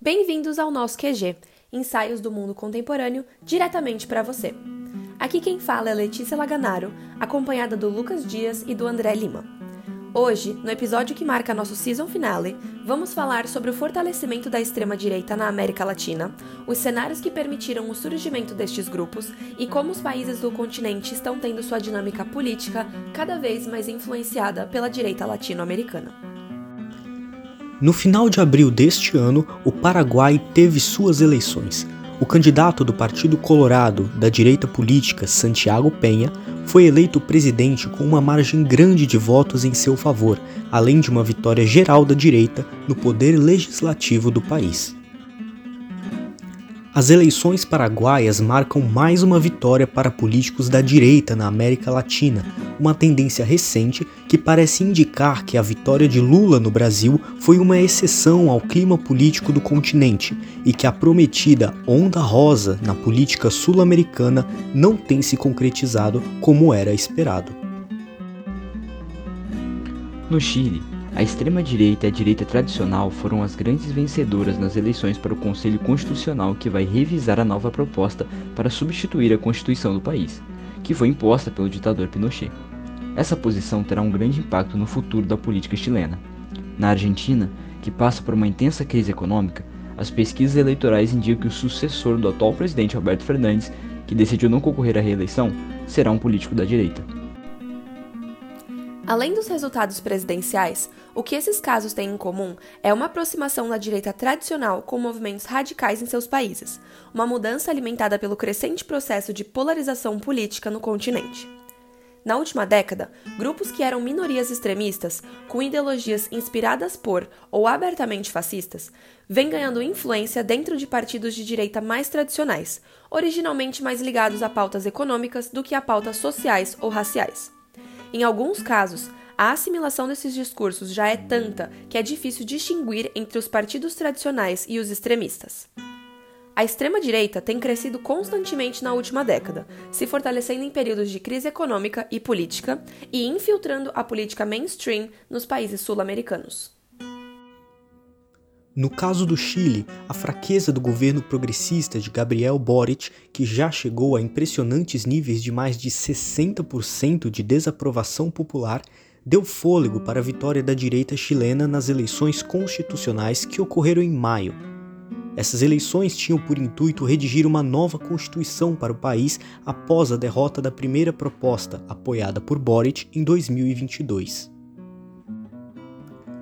Bem-vindos ao nosso QG, ensaios do mundo contemporâneo diretamente para você. Aqui quem fala é Letícia Laganaro, acompanhada do Lucas Dias e do André Lima. Hoje, no episódio que marca nosso season finale, vamos falar sobre o fortalecimento da extrema-direita na América Latina, os cenários que permitiram o surgimento destes grupos e como os países do continente estão tendo sua dinâmica política cada vez mais influenciada pela direita latino-americana. No final de abril deste ano, o Paraguai teve suas eleições. O candidato do Partido Colorado da direita política, Santiago Penha, foi eleito presidente com uma margem grande de votos em seu favor, além de uma vitória geral da direita no poder legislativo do país. As eleições paraguaias marcam mais uma vitória para políticos da direita na América Latina, uma tendência recente que parece indicar que a vitória de Lula no Brasil foi uma exceção ao clima político do continente e que a prometida onda rosa na política sul-americana não tem se concretizado como era esperado. No Chile, a extrema-direita e a direita tradicional foram as grandes vencedoras nas eleições para o Conselho Constitucional que vai revisar a nova proposta para substituir a Constituição do país, que foi imposta pelo ditador Pinochet. Essa posição terá um grande impacto no futuro da política chilena. Na Argentina, que passa por uma intensa crise econômica, as pesquisas eleitorais indicam que o sucessor do atual presidente Alberto Fernandes, que decidiu não concorrer à reeleição, será um político da direita. Além dos resultados presidenciais, o que esses casos têm em comum é uma aproximação da direita tradicional com movimentos radicais em seus países, uma mudança alimentada pelo crescente processo de polarização política no continente. Na última década, grupos que eram minorias extremistas, com ideologias inspiradas por ou abertamente fascistas, vêm ganhando influência dentro de partidos de direita mais tradicionais, originalmente mais ligados a pautas econômicas do que a pautas sociais ou raciais. Em alguns casos, a assimilação desses discursos já é tanta que é difícil distinguir entre os partidos tradicionais e os extremistas. A extrema-direita tem crescido constantemente na última década, se fortalecendo em períodos de crise econômica e política e infiltrando a política mainstream nos países sul-americanos. No caso do Chile, a fraqueza do governo progressista de Gabriel Boric, que já chegou a impressionantes níveis de mais de 60% de desaprovação popular, deu fôlego para a vitória da direita chilena nas eleições constitucionais que ocorreram em maio. Essas eleições tinham por intuito redigir uma nova constituição para o país após a derrota da primeira proposta, apoiada por Boric em 2022.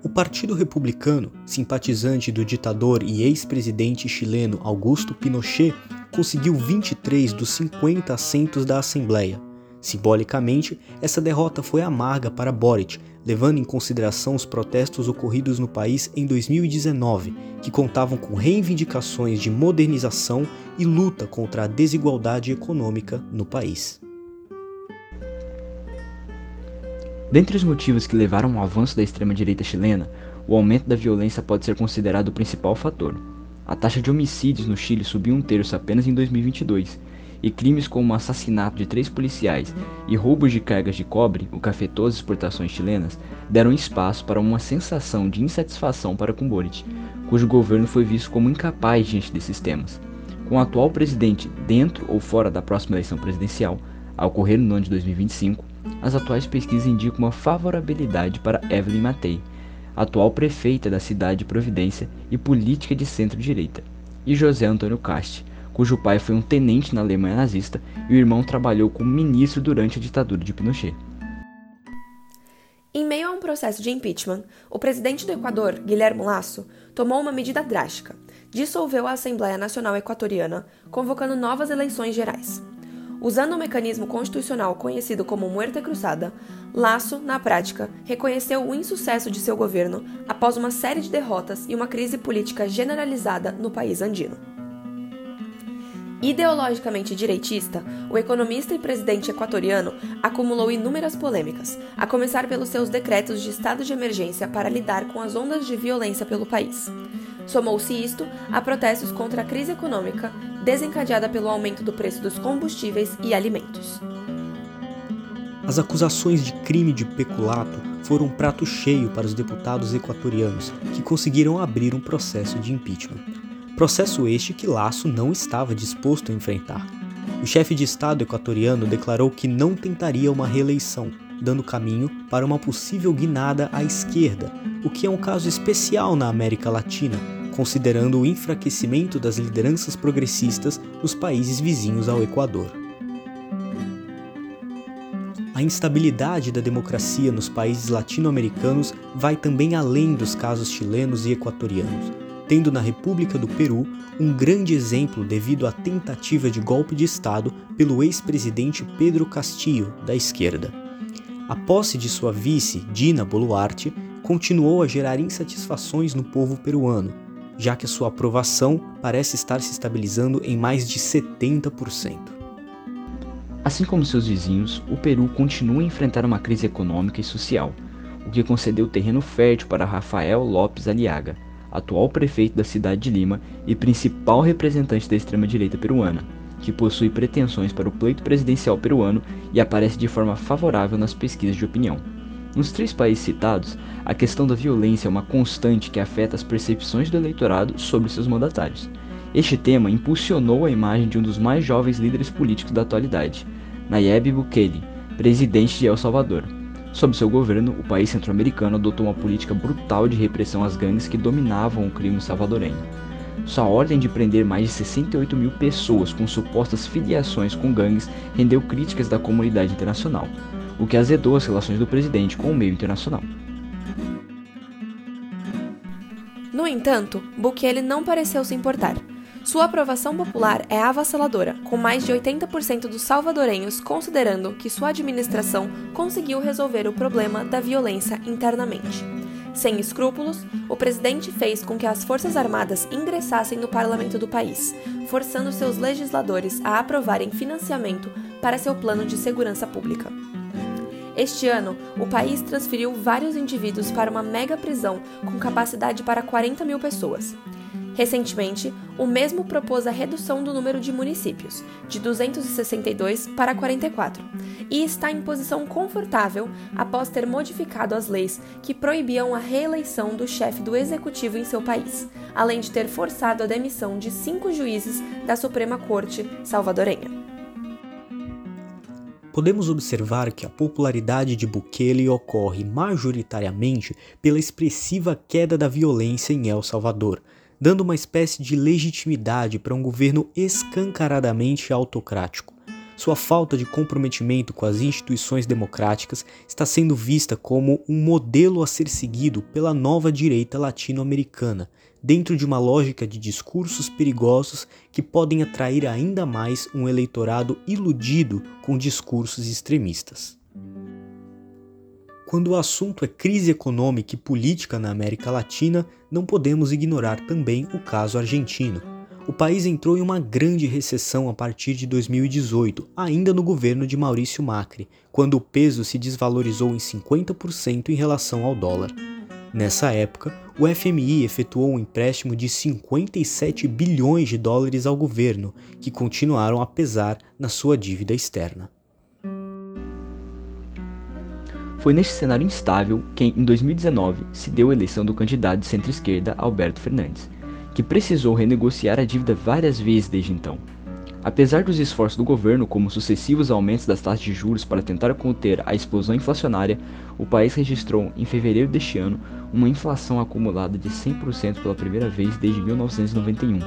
O Partido Republicano, simpatizante do ditador e ex-presidente chileno Augusto Pinochet, conseguiu 23 dos 50 assentos da Assembleia. Simbolicamente, essa derrota foi amarga para Boric, levando em consideração os protestos ocorridos no país em 2019, que contavam com reivindicações de modernização e luta contra a desigualdade econômica no país. Dentre os motivos que levaram ao avanço da extrema-direita chilena, o aumento da violência pode ser considerado o principal fator. A taxa de homicídios no Chile subiu um terço apenas em 2022, e crimes como o assassinato de três policiais e roubos de cargas de cobre, o que afetou as exportações chilenas, deram espaço para uma sensação de insatisfação para com cujo governo foi visto como incapaz diante desses temas. Com o atual presidente dentro ou fora da próxima eleição presidencial, a ocorrer no ano de 2025, as atuais pesquisas indicam uma favorabilidade para Evelyn Matei, atual prefeita da cidade de Providência e política de centro-direita, e José Antônio Cast, cujo pai foi um tenente na Alemanha nazista e o irmão trabalhou como ministro durante a ditadura de Pinochet. Em meio a um processo de impeachment, o presidente do Equador, Guilherme Lasso, tomou uma medida drástica. Dissolveu a Assembleia Nacional Equatoriana, convocando novas eleições gerais. Usando um mecanismo constitucional conhecido como Muerte Cruzada, Laço, na prática, reconheceu o insucesso de seu governo após uma série de derrotas e uma crise política generalizada no país andino. Ideologicamente direitista, o economista e presidente equatoriano acumulou inúmeras polêmicas, a começar pelos seus decretos de estado de emergência para lidar com as ondas de violência pelo país. Somou-se isto a protestos contra a crise econômica desencadeada pelo aumento do preço dos combustíveis e alimentos. As acusações de crime de peculato foram um prato cheio para os deputados equatorianos, que conseguiram abrir um processo de impeachment. Processo este que Laço não estava disposto a enfrentar. O chefe de Estado equatoriano declarou que não tentaria uma reeleição, dando caminho para uma possível guinada à esquerda, o que é um caso especial na América Latina, considerando o enfraquecimento das lideranças progressistas nos países vizinhos ao Equador. A instabilidade da democracia nos países latino-americanos vai também além dos casos chilenos e equatorianos, tendo na República do Peru um grande exemplo devido à tentativa de golpe de Estado pelo ex-presidente Pedro Castillo, da esquerda. A posse de sua vice, Dina Boluarte, continuou a gerar insatisfações no povo peruano, já que a sua aprovação parece estar se estabilizando em mais de 70%. Assim como seus vizinhos, o Peru continua a enfrentar uma crise econômica e social, o que concedeu terreno fértil para Rafael Lopes Aliaga, atual prefeito da cidade de Lima e principal representante da extrema-direita peruana, que possui pretensões para o pleito presidencial peruano e aparece de forma favorável nas pesquisas de opinião. Nos três países citados, a questão da violência é uma constante que afeta as percepções do eleitorado sobre seus mandatários. Este tema impulsionou a imagem de um dos mais jovens líderes políticos da atualidade, Nayib Bukele, presidente de El Salvador. Sob seu governo, o país centro-americano adotou uma política brutal de repressão às gangues que dominavam o crime salvadorenho. Sua ordem de prender mais de 68 mil pessoas com supostas filiações com gangues rendeu críticas da comunidade internacional, o que azedou as relações do presidente com o meio internacional. No entanto, Bukele não pareceu se importar. Sua aprovação popular é avassaladora, com mais de 80% dos salvadorenhos considerando que sua administração conseguiu resolver o problema da violência internamente. Sem escrúpulos, o presidente fez com que as Forças Armadas ingressassem no parlamento do país, forçando seus legisladores a aprovarem financiamento para seu plano de segurança pública. Este ano, o país transferiu vários indivíduos para uma mega prisão com capacidade para 40 mil pessoas. Recentemente, o mesmo propôs a redução do número de municípios, de 262 para 44, e está em posição confortável após ter modificado as leis que proibiam a reeleição do chefe do executivo em seu país, além de ter forçado a demissão de cinco juízes da Suprema Corte salvadorenha. Podemos observar que a popularidade de Bukele ocorre majoritariamente pela expressiva queda da violência em El Salvador, dando uma espécie de legitimidade para um governo escancaradamente autocrático. Sua falta de comprometimento com as instituições democráticas está sendo vista como um modelo a ser seguido pela nova direita latino-americana, dentro de uma lógica de discursos perigosos que podem atrair ainda mais um eleitorado iludido com discursos extremistas. Quando o assunto é crise econômica e política na América Latina, não podemos ignorar também o caso argentino. O país entrou em uma grande recessão a partir de 2018, ainda no governo de Maurício Macri, quando o peso se desvalorizou em 50% em relação ao dólar. Nessa época, o FMI efetuou um empréstimo de 57 bilhões de dólares ao governo, que continuaram a pesar na sua dívida externa. Foi neste cenário instável que, em 2019, se deu a eleição do candidato de centro-esquerda Alberto Fernandes, que precisou renegociar a dívida várias vezes desde então. Apesar dos esforços do governo, como sucessivos aumentos das taxas de juros para tentar conter a explosão inflacionária, o país registrou, em fevereiro deste ano, uma inflação acumulada de 100% pela primeira vez desde 1991.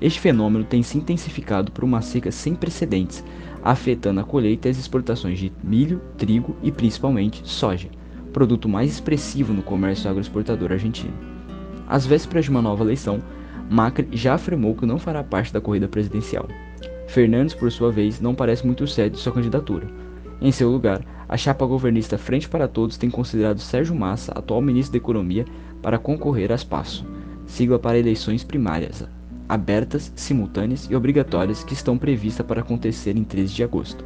Este fenômeno tem se intensificado por uma seca sem precedentes, afetando a colheita e as exportações de milho, trigo e principalmente soja, produto mais expressivo no comércio agroexportador argentino. Às vésperas de uma nova eleição, Macri já afirmou que não fará parte da corrida presidencial. Fernandes, por sua vez, não parece muito certo de sua candidatura. Em seu lugar, a chapa governista Frente para Todos tem considerado Sérgio Massa, atual ministro da Economia, para concorrer às PASSO, sigla para eleições primárias, abertas, simultâneas e obrigatórias que estão previstas para acontecer em 13 de agosto.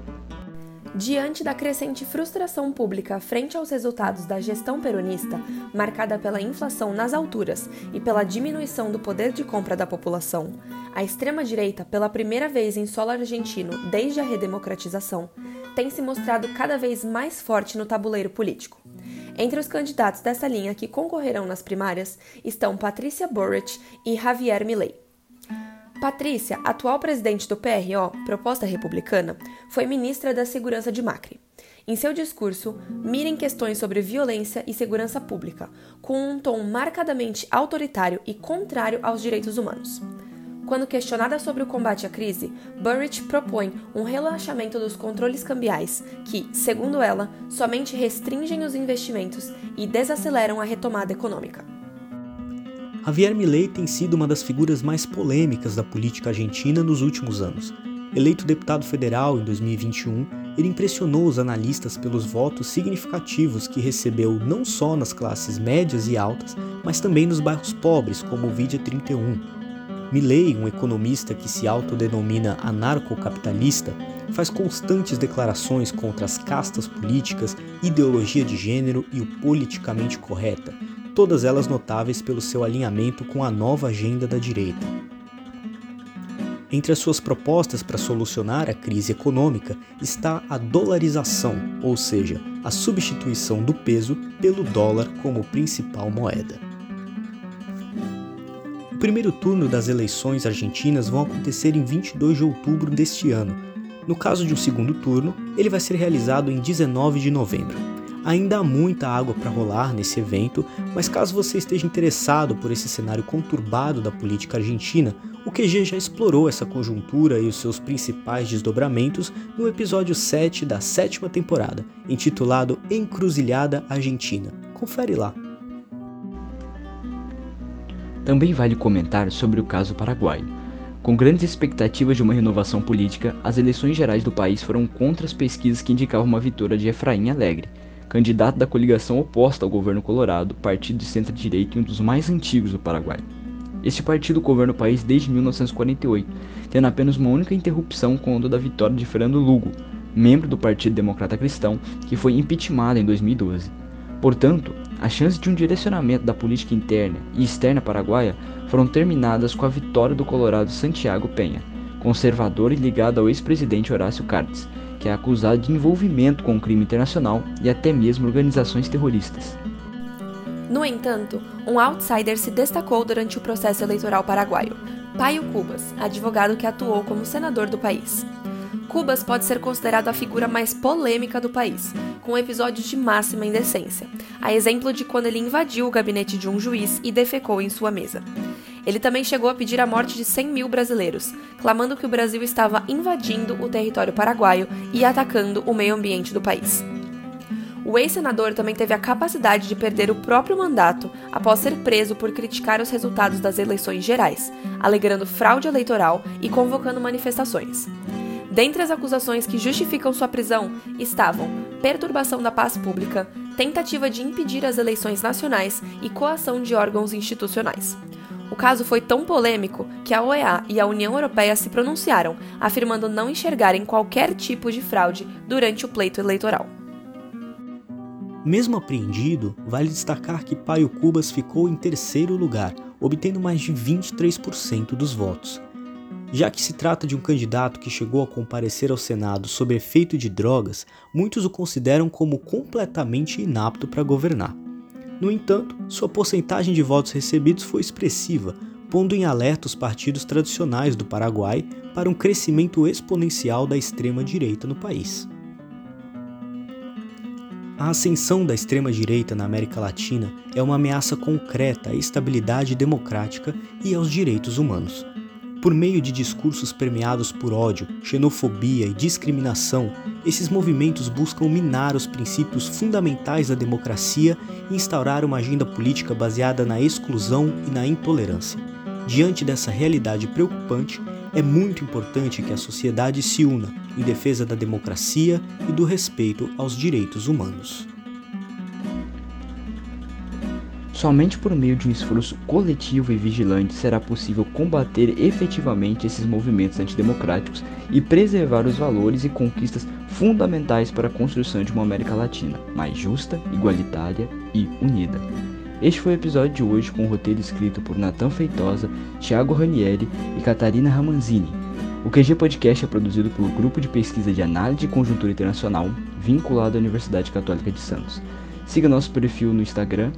Diante da crescente frustração pública frente aos resultados da gestão peronista, marcada pela inflação nas alturas e pela diminuição do poder de compra da população, a extrema-direita, pela primeira vez em solo argentino desde a redemocratização, tem se mostrado cada vez mais forte no tabuleiro político. Entre os candidatos dessa linha que concorrerão nas primárias estão Patrícia Burrich e Javier Milei. Patrícia, atual presidente do PRO, proposta republicana, foi ministra da Segurança de Macri. Em seu discurso, mira em questões sobre violência e segurança pública, com um tom marcadamente autoritário e contrário aos direitos humanos. Quando questionada sobre o combate à crise, Burrich propõe um relaxamento dos controles cambiais, que, segundo ela, somente restringem os investimentos e desaceleram a retomada econômica. Javier Milei tem sido uma das figuras mais polêmicas da política argentina nos últimos anos. Eleito deputado federal em 2021, ele impressionou os analistas pelos votos significativos que recebeu não só nas classes médias e altas, mas também nos bairros pobres, como o Vidia 31. Milley, um economista que se autodenomina anarcocapitalista, faz constantes declarações contra as castas políticas, ideologia de gênero e o politicamente correta, todas elas notáveis pelo seu alinhamento com a nova agenda da direita. Entre as suas propostas para solucionar a crise econômica está a dolarização, ou seja, a substituição do peso pelo dólar como principal moeda. O primeiro turno das eleições argentinas vão acontecer em 22 de outubro deste ano. No caso de um segundo turno, ele vai ser realizado em 19 de novembro. Ainda há muita água para rolar nesse evento, mas caso você esteja interessado por esse cenário conturbado da política argentina, o QG já explorou essa conjuntura e os seus principais desdobramentos no episódio 7 da sétima temporada, intitulado Encruzilhada Argentina. Confere lá. Também vale comentar sobre o caso paraguaio. Com grandes expectativas de uma renovação política, as eleições gerais do país foram contra as pesquisas que indicavam uma vitória de Efraim Alegre, candidato da coligação oposta ao governo colorado, partido de centro-direita e um dos mais antigos do Paraguai. Este partido governa o país desde 1948, tendo apenas uma única interrupção quando da vitória de Fernando Lugo, membro do Partido Democrata Cristão, que foi impeachmentado em 2012. Portanto, as chances de um direcionamento da política interna e externa paraguaia foram terminadas com a vitória do colorado Santiago Penha, conservador e ligado ao ex-presidente Horácio Cartes, que é acusado de envolvimento com o crime internacional e até mesmo organizações terroristas. No entanto, um outsider se destacou durante o processo eleitoral paraguaio, Paio Cubas, advogado que atuou como senador do país. Cubas pode ser considerado a figura mais polêmica do país, com episódios de máxima indecência, a exemplo de quando ele invadiu o gabinete de um juiz e defecou em sua mesa. Ele também chegou a pedir a morte de 100 mil brasileiros, clamando que o Brasil estava invadindo o território paraguaio e atacando o meio ambiente do país. O ex-senador também teve a capacidade de perder o próprio mandato após ser preso por criticar os resultados das eleições gerais, alegando fraude eleitoral e convocando manifestações. Dentre as acusações que justificam sua prisão estavam perturbação da paz pública, tentativa de impedir as eleições nacionais e coação de órgãos institucionais. O caso foi tão polêmico que a OEA e a União Europeia se pronunciaram, afirmando não enxergarem qualquer tipo de fraude durante o pleito eleitoral. Mesmo apreendido, vale destacar que Paio Cubas ficou em terceiro lugar, obtendo mais de 23% dos votos. Já que se trata de um candidato que chegou a comparecer ao Senado sob efeito de drogas, muitos o consideram como completamente inapto para governar. No entanto, sua porcentagem de votos recebidos foi expressiva, pondo em alerta os partidos tradicionais do Paraguai para um crescimento exponencial da extrema-direita no país. A ascensão da extrema-direita na América Latina é uma ameaça concreta à estabilidade democrática e aos direitos humanos. Por meio de discursos permeados por ódio, xenofobia e discriminação, esses movimentos buscam minar os princípios fundamentais da democracia e instaurar uma agenda política baseada na exclusão e na intolerância. Diante dessa realidade preocupante, é muito importante que a sociedade se una em defesa da democracia e do respeito aos direitos humanos. Somente por meio de um esforço coletivo e vigilante será possível combater efetivamente esses movimentos antidemocráticos e preservar os valores e conquistas fundamentais para a construção de uma América Latina mais justa, igualitária e unida. Este foi o episódio de hoje com o roteiro escrito por Natan Feitosa, Thiago Ranieri e Catarina Ramanzini. O QG Podcast é produzido pelo Grupo de Pesquisa de Análise de Conjuntura Internacional, vinculado à Universidade Católica de Santos. Siga nosso perfil no Instagram,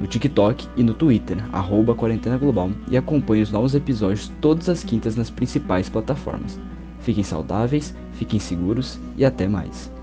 no TikTok e no Twitter, arroba Quarentena Global, e acompanhe os novos episódios todas as quintas nas principais plataformas. Fiquem saudáveis, fiquem seguros e até mais.